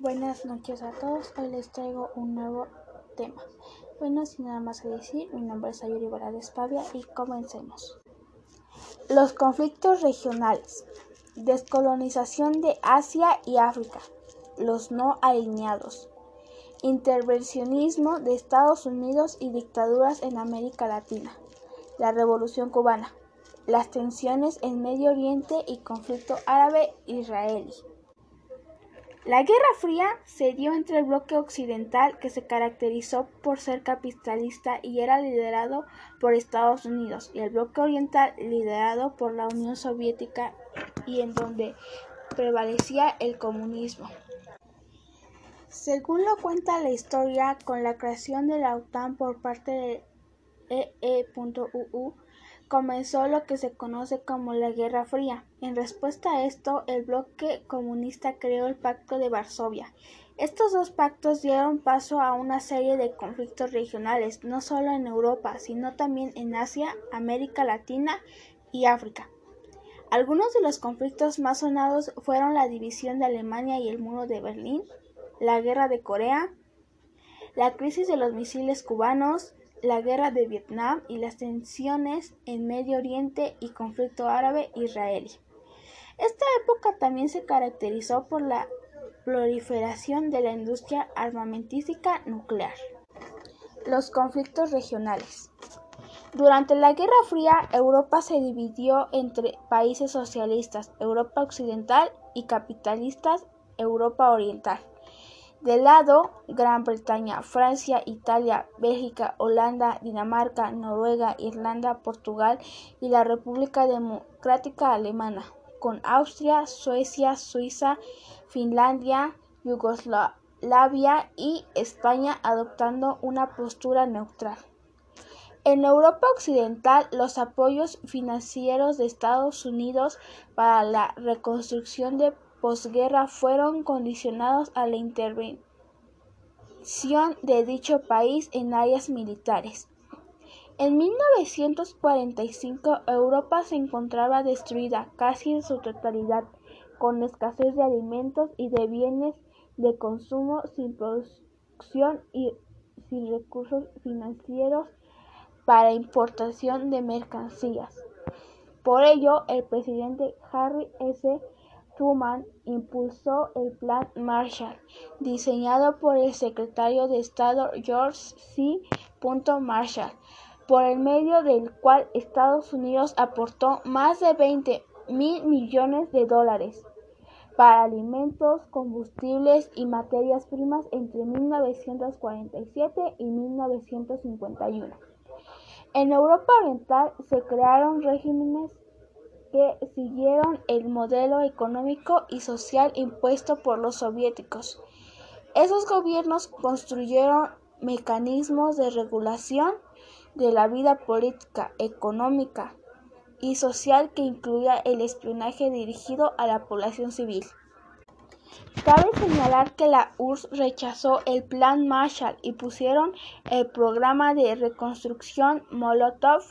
Buenas noches a todos, hoy les traigo un nuevo tema. Bueno, sin nada más que decir, mi nombre es Ayuri de Pavia y comencemos. Los conflictos regionales. Descolonización de Asia y África. Los no alineados. Intervencionismo de Estados Unidos y dictaduras en América Latina. La Revolución cubana. Las tensiones en Medio Oriente y conflicto árabe-israelí. La Guerra Fría se dio entre el bloque occidental, que se caracterizó por ser capitalista y era liderado por Estados Unidos, y el bloque oriental, liderado por la Unión Soviética y en donde prevalecía el comunismo. Según lo cuenta la historia, con la creación de la OTAN por parte de EE.UU, comenzó lo que se conoce como la Guerra Fría. En respuesta a esto, el bloque comunista creó el Pacto de Varsovia. Estos dos pactos dieron paso a una serie de conflictos regionales, no solo en Europa, sino también en Asia, América Latina y África. Algunos de los conflictos más sonados fueron la división de Alemania y el muro de Berlín, la guerra de Corea, la crisis de los misiles cubanos, la guerra de Vietnam y las tensiones en Medio Oriente y conflicto árabe-israelí. Esta época también se caracterizó por la proliferación de la industria armamentística nuclear. Los conflictos regionales. Durante la Guerra Fría, Europa se dividió entre países socialistas, Europa Occidental, y capitalistas, Europa Oriental. Del lado Gran Bretaña, Francia, Italia, Bélgica, Holanda, Dinamarca, Noruega, Irlanda, Portugal y la República Democrática Alemana, con Austria, Suecia, Suiza, Finlandia, Yugoslavia y España adoptando una postura neutral. En Europa Occidental, los apoyos financieros de Estados Unidos para la reconstrucción de posguerra fueron condicionados a la intervención de dicho país en áreas militares. En 1945 Europa se encontraba destruida casi en su totalidad, con escasez de alimentos y de bienes de consumo sin producción y sin recursos financieros para importación de mercancías. Por ello, el presidente Harry S. Truman impulsó el Plan Marshall, diseñado por el secretario de Estado George C. Marshall, por el medio del cual Estados Unidos aportó más de 20 mil millones de dólares para alimentos, combustibles y materias primas entre 1947 y 1951. En Europa Oriental se crearon regímenes siguieron el modelo económico y social impuesto por los soviéticos. Esos gobiernos construyeron mecanismos de regulación de la vida política, económica y social que incluía el espionaje dirigido a la población civil. Cabe señalar que la URSS rechazó el Plan Marshall y pusieron el programa de reconstrucción Molotov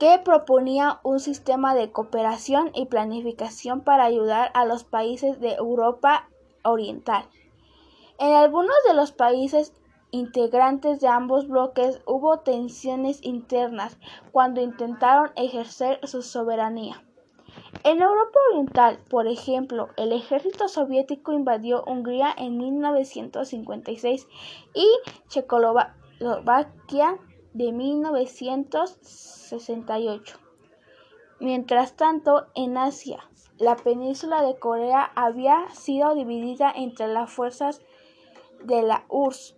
que proponía un sistema de cooperación y planificación para ayudar a los países de Europa Oriental. En algunos de los países integrantes de ambos bloques hubo tensiones internas cuando intentaron ejercer su soberanía. En Europa Oriental, por ejemplo, el ejército soviético invadió Hungría en 1956 y Checoslovaquia de 1968. Mientras tanto, en Asia, la península de Corea había sido dividida entre las fuerzas de la URSS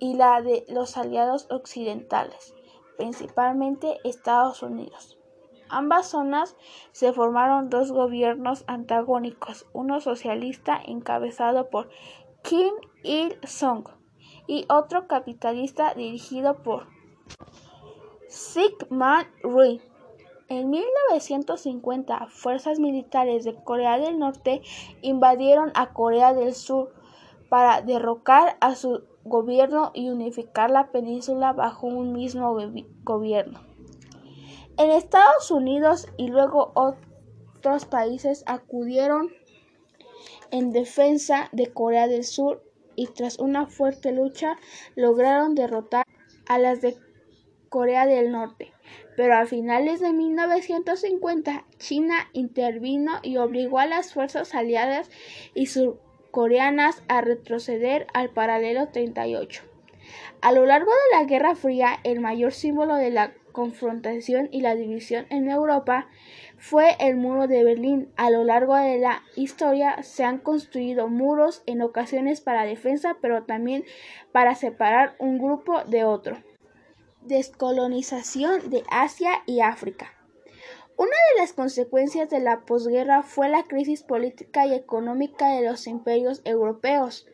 y la de los aliados occidentales, principalmente Estados Unidos. Ambas zonas se formaron dos gobiernos antagónicos, uno socialista encabezado por Kim Il-sung y otro capitalista dirigido por Sigmund Rhee. En 1950, fuerzas militares de Corea del Norte invadieron a Corea del Sur para derrocar a su gobierno y unificar la península bajo un mismo gobierno. En Estados Unidos y luego otros países acudieron en defensa de Corea del Sur y tras una fuerte lucha lograron derrotar a las de Corea del Norte. Pero a finales de 1950 China intervino y obligó a las fuerzas aliadas y surcoreanas a retroceder al paralelo 38. A lo largo de la Guerra Fría, el mayor símbolo de la confrontación y la división en Europa fue el muro de Berlín. A lo largo de la historia se han construido muros en ocasiones para defensa, pero también para separar un grupo de otro. Descolonización de Asia y África. Una de las consecuencias de la posguerra fue la crisis política y económica de los imperios europeos.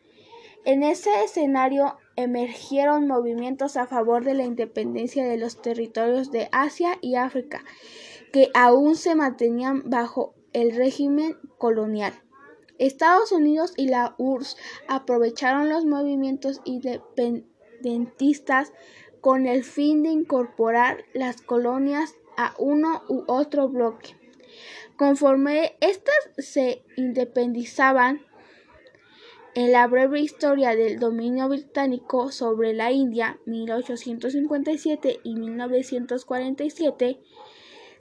En ese escenario emergieron movimientos a favor de la independencia de los territorios de Asia y África, que aún se mantenían bajo el régimen colonial. Estados Unidos y la URSS aprovecharon los movimientos independentistas con el fin de incorporar las colonias a uno u otro bloque. Conforme éstas se independizaban, en la breve historia del dominio británico sobre la India 1857 y 1947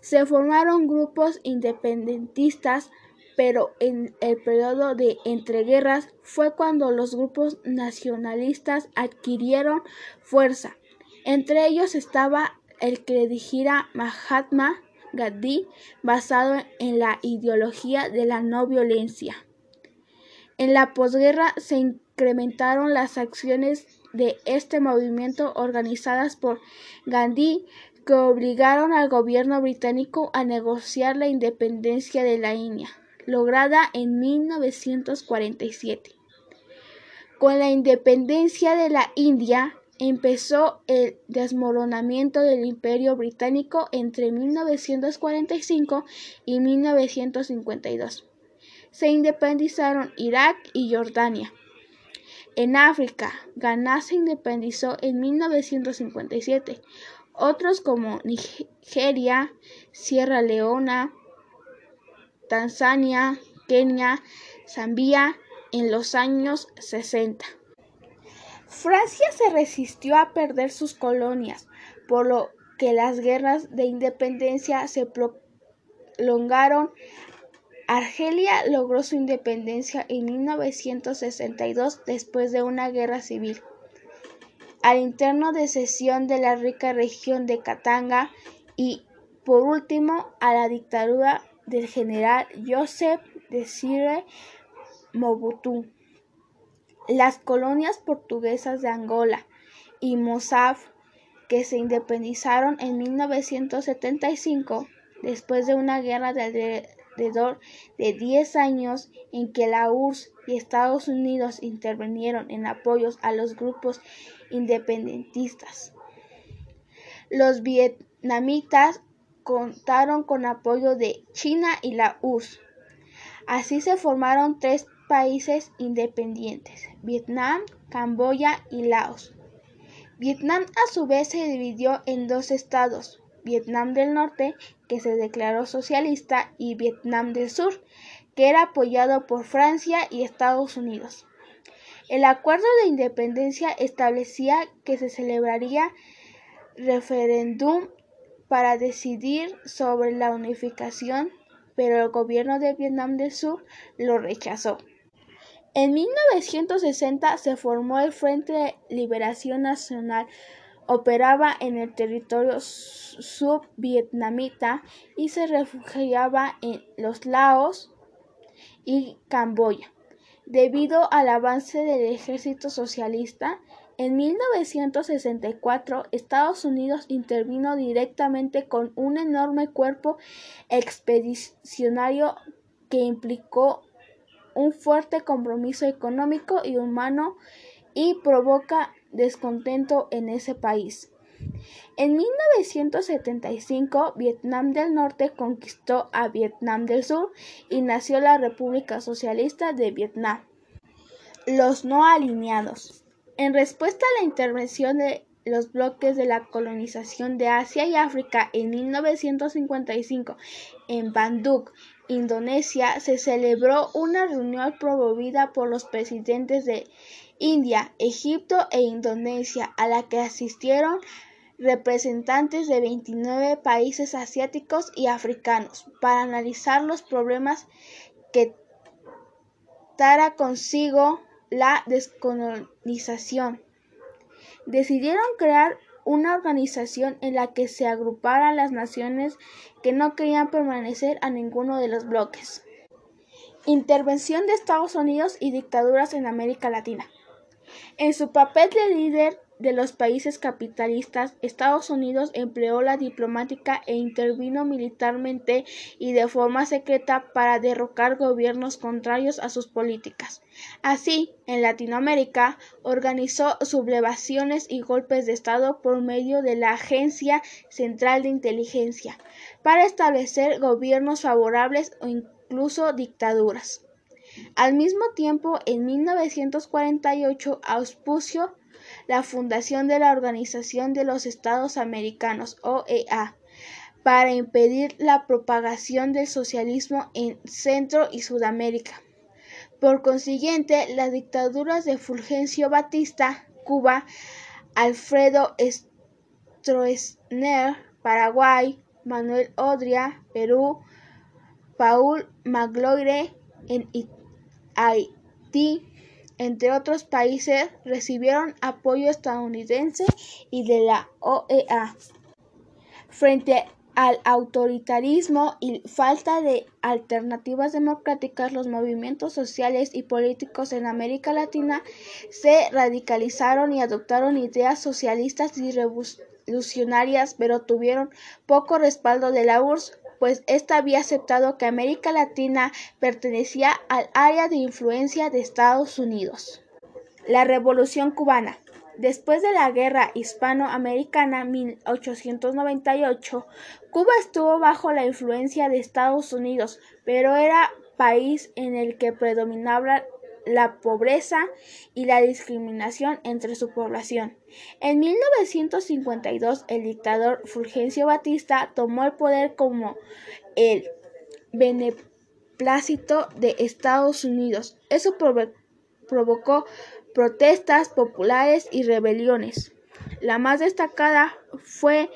se formaron grupos independentistas, pero en el periodo de entreguerras fue cuando los grupos nacionalistas adquirieron fuerza. Entre ellos estaba el que dirigiera Mahatma Gandhi, basado en la ideología de la no violencia. En la posguerra se incrementaron las acciones de este movimiento organizadas por Gandhi que obligaron al gobierno británico a negociar la independencia de la India, lograda en 1947. Con la independencia de la India empezó el desmoronamiento del imperio británico entre 1945 y 1952 se independizaron Irak y Jordania. En África, Ghana se independizó en 1957. Otros como Nigeria, Sierra Leona, Tanzania, Kenia, Zambia en los años 60. Francia se resistió a perder sus colonias, por lo que las guerras de independencia se prolongaron Argelia logró su independencia en 1962 después de una guerra civil. Al interno de cesión de la rica región de Katanga y, por último, a la dictadura del general Joseph Desire Mobutu. Las colonias portuguesas de Angola y Mozambique, que se independizaron en 1975 después de una guerra de de 10 años en que la URSS y Estados Unidos intervinieron en apoyos a los grupos independentistas. Los vietnamitas contaron con apoyo de China y la URSS. Así se formaron tres países independientes, Vietnam, Camboya y Laos. Vietnam a su vez se dividió en dos estados, Vietnam del Norte, que se declaró socialista, y Vietnam del Sur, que era apoyado por Francia y Estados Unidos. El acuerdo de independencia establecía que se celebraría referéndum para decidir sobre la unificación, pero el gobierno de Vietnam del Sur lo rechazó. En 1960 se formó el Frente de Liberación Nacional operaba en el territorio subvietnamita y se refugiaba en los Laos y Camboya. Debido al avance del ejército socialista, en 1964 Estados Unidos intervino directamente con un enorme cuerpo expedicionario que implicó un fuerte compromiso económico y humano y provoca descontento en ese país. En 1975, Vietnam del Norte conquistó a Vietnam del Sur y nació la República Socialista de Vietnam. Los no alineados. En respuesta a la intervención de los bloques de la colonización de Asia y África en 1955 en Bandung Indonesia, se celebró una reunión promovida por los presidentes de India, Egipto e Indonesia, a la que asistieron representantes de 29 países asiáticos y africanos para analizar los problemas que traerá consigo la descolonización. Decidieron crear una organización en la que se agruparan las naciones que no querían permanecer a ninguno de los bloques. Intervención de Estados Unidos y dictaduras en América Latina. En su papel de líder de los países capitalistas, Estados Unidos empleó la diplomática e intervino militarmente y de forma secreta para derrocar gobiernos contrarios a sus políticas. Así, en Latinoamérica, organizó sublevaciones y golpes de Estado por medio de la Agencia Central de Inteligencia, para establecer gobiernos favorables o incluso dictaduras. Al mismo tiempo, en 1948 auspició la fundación de la Organización de los Estados Americanos, OEA, para impedir la propagación del socialismo en Centro y Sudamérica. Por consiguiente, las dictaduras de Fulgencio Batista, Cuba, Alfredo Stroessner, Paraguay, Manuel Odria, Perú, Paul Magloire en Haití, entre otros países, recibieron apoyo estadounidense y de la OEA. Frente al autoritarismo y falta de alternativas democráticas, los movimientos sociales y políticos en América Latina se radicalizaron y adoptaron ideas socialistas y revolucionarias, pero tuvieron poco respaldo de la URSS pues ésta había aceptado que América Latina pertenecía al área de influencia de Estados Unidos. La Revolución cubana. Después de la Guerra Hispanoamericana 1898, Cuba estuvo bajo la influencia de Estados Unidos, pero era país en el que predominaba la pobreza y la discriminación entre su población. En 1952, el dictador Fulgencio Batista tomó el poder como el beneplácito de Estados Unidos. Eso provocó protestas populares y rebeliones. La más destacada fue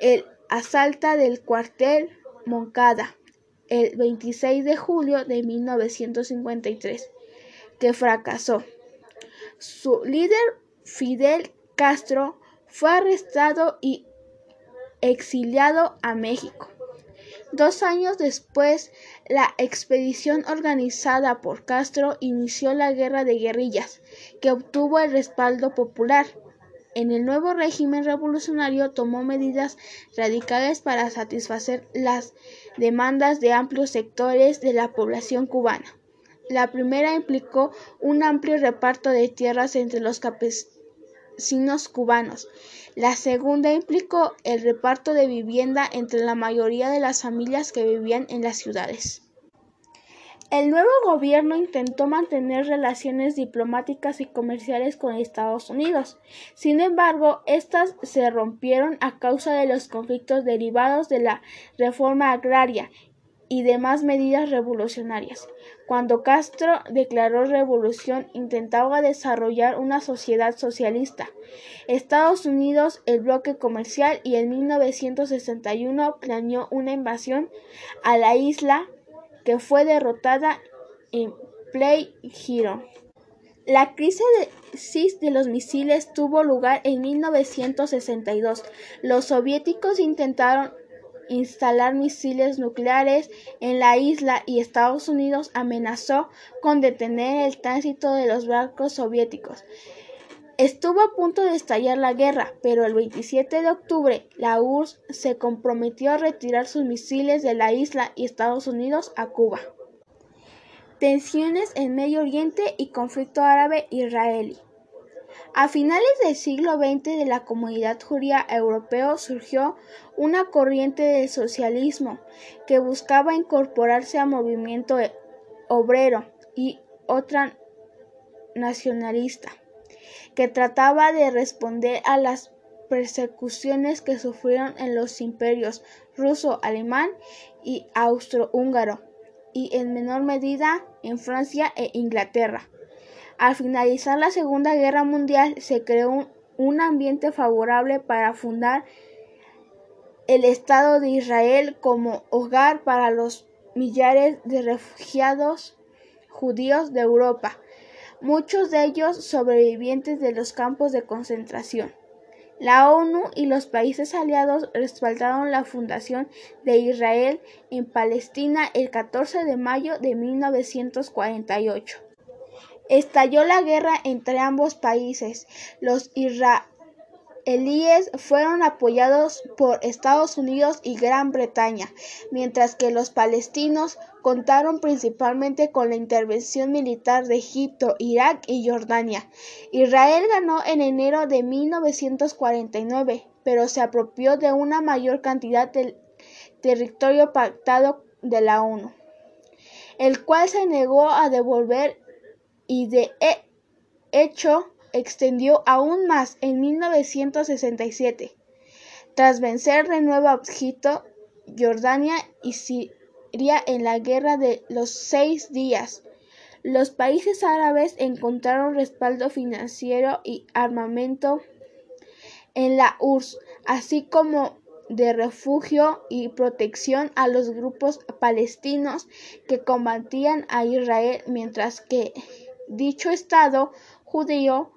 el asalto del cuartel Moncada el 26 de julio de 1953 que fracasó. Su líder, Fidel Castro, fue arrestado y exiliado a México. Dos años después, la expedición organizada por Castro inició la guerra de guerrillas, que obtuvo el respaldo popular. En el nuevo régimen revolucionario tomó medidas radicales para satisfacer las demandas de amplios sectores de la población cubana. La primera implicó un amplio reparto de tierras entre los campesinos cubanos. La segunda implicó el reparto de vivienda entre la mayoría de las familias que vivían en las ciudades. El nuevo gobierno intentó mantener relaciones diplomáticas y comerciales con Estados Unidos. Sin embargo, estas se rompieron a causa de los conflictos derivados de la reforma agraria y demás medidas revolucionarias. Cuando Castro declaró revolución, intentaba desarrollar una sociedad socialista. Estados Unidos, el bloque comercial, y en 1961 planeó una invasión a la isla que fue derrotada en Play Hero. La crisis de los misiles tuvo lugar en 1962. Los soviéticos intentaron instalar misiles nucleares en la isla y Estados Unidos amenazó con detener el tránsito de los barcos soviéticos. Estuvo a punto de estallar la guerra, pero el 27 de octubre la URSS se comprometió a retirar sus misiles de la isla y Estados Unidos a Cuba. Tensiones en Medio Oriente y conflicto árabe-israelí. A finales del siglo XX de la comunidad judía europea surgió una corriente de socialismo que buscaba incorporarse al movimiento obrero y otra nacionalista, que trataba de responder a las persecuciones que sufrieron en los imperios ruso, alemán y austrohúngaro. y en menor medida en Francia e Inglaterra. Al finalizar la Segunda Guerra Mundial se creó un, ambiente favorable para fundar el Estado de Israel como hogar para los millares de refugiados judíos de Europa, muchos de ellos sobrevivientes de los campos de concentración. La ONU y los países aliados respaldaron la fundación de Israel en Palestina el 14 de mayo de 1948. Estalló la guerra entre ambos países. Los israelíes fueron apoyados por Estados Unidos y Gran Bretaña, mientras que los palestinos contaron principalmente con la intervención militar de Egipto, Irak y Jordania. Israel ganó en enero de 1949, pero se apropió de una mayor cantidad del territorio pactado de la ONU, el cual se negó a devolver y de hecho extendió aún más en 1967, tras vencer de nuevo a Egipto, Jordania y en la Guerra de los Seis Días. Los países árabes encontraron respaldo financiero y armamento en la URSS, así como de refugio y protección a los grupos palestinos que combatían a Israel, mientras que dicho Estado judío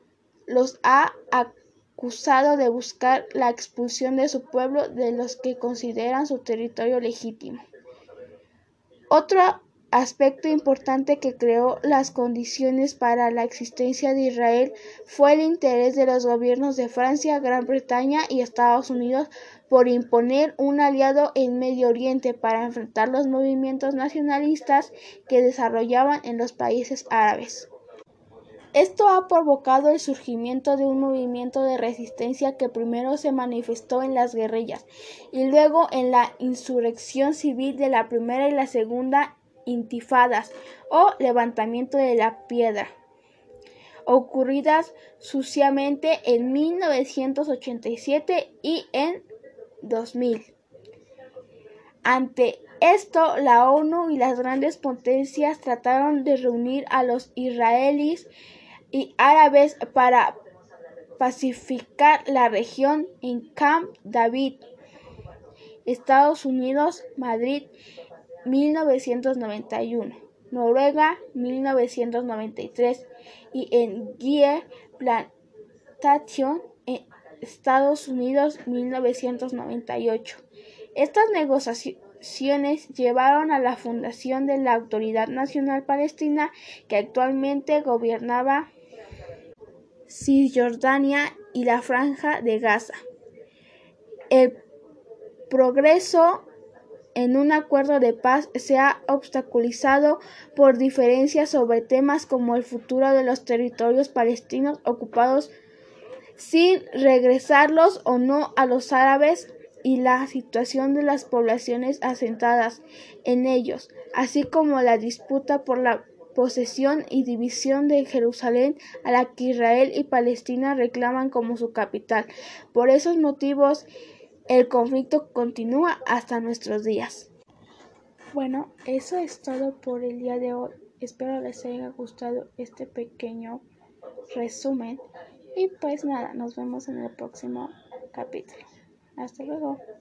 los ha acusado de buscar la expulsión de su pueblo de los que consideran su territorio legítimo. Otro aspecto importante que creó las condiciones para la existencia de Israel fue el interés de los gobiernos de Francia, Gran Bretaña y Estados Unidos por imponer un aliado en Medio Oriente para enfrentar los movimientos nacionalistas que desarrollaban en los países árabes. Esto ha provocado el surgimiento de un movimiento de resistencia que primero se manifestó en las guerrillas y luego en la insurrección civil de la primera y la segunda intifadas o levantamiento de la piedra, ocurridas suciamente en 1987 y en 2000. Ante esto, la ONU y las grandes potencias trataron de reunir a los israelíes y árabes para pacificar la región en Camp David, Estados Unidos, Madrid, 1991, Noruega, 1993 y en Guía Plantation, Estados Unidos, 1998. Estas negociaciones llevaron a la fundación de la Autoridad Nacional Palestina que actualmente gobernaba Cisjordania y la Franja de Gaza. El progreso en un acuerdo de paz se ha obstaculizado por diferencias sobre temas como el futuro de los territorios palestinos ocupados sin regresarlos o no a los árabes y la situación de las poblaciones asentadas en ellos, así como la disputa por la posesión y división de Jerusalén a la que Israel y Palestina reclaman como su capital. Por esos motivos, el conflicto continúa hasta nuestros días. Bueno, eso es todo por el día de hoy. Espero les haya gustado este pequeño resumen. Y pues nada, nos vemos en el próximo capítulo. Hasta luego.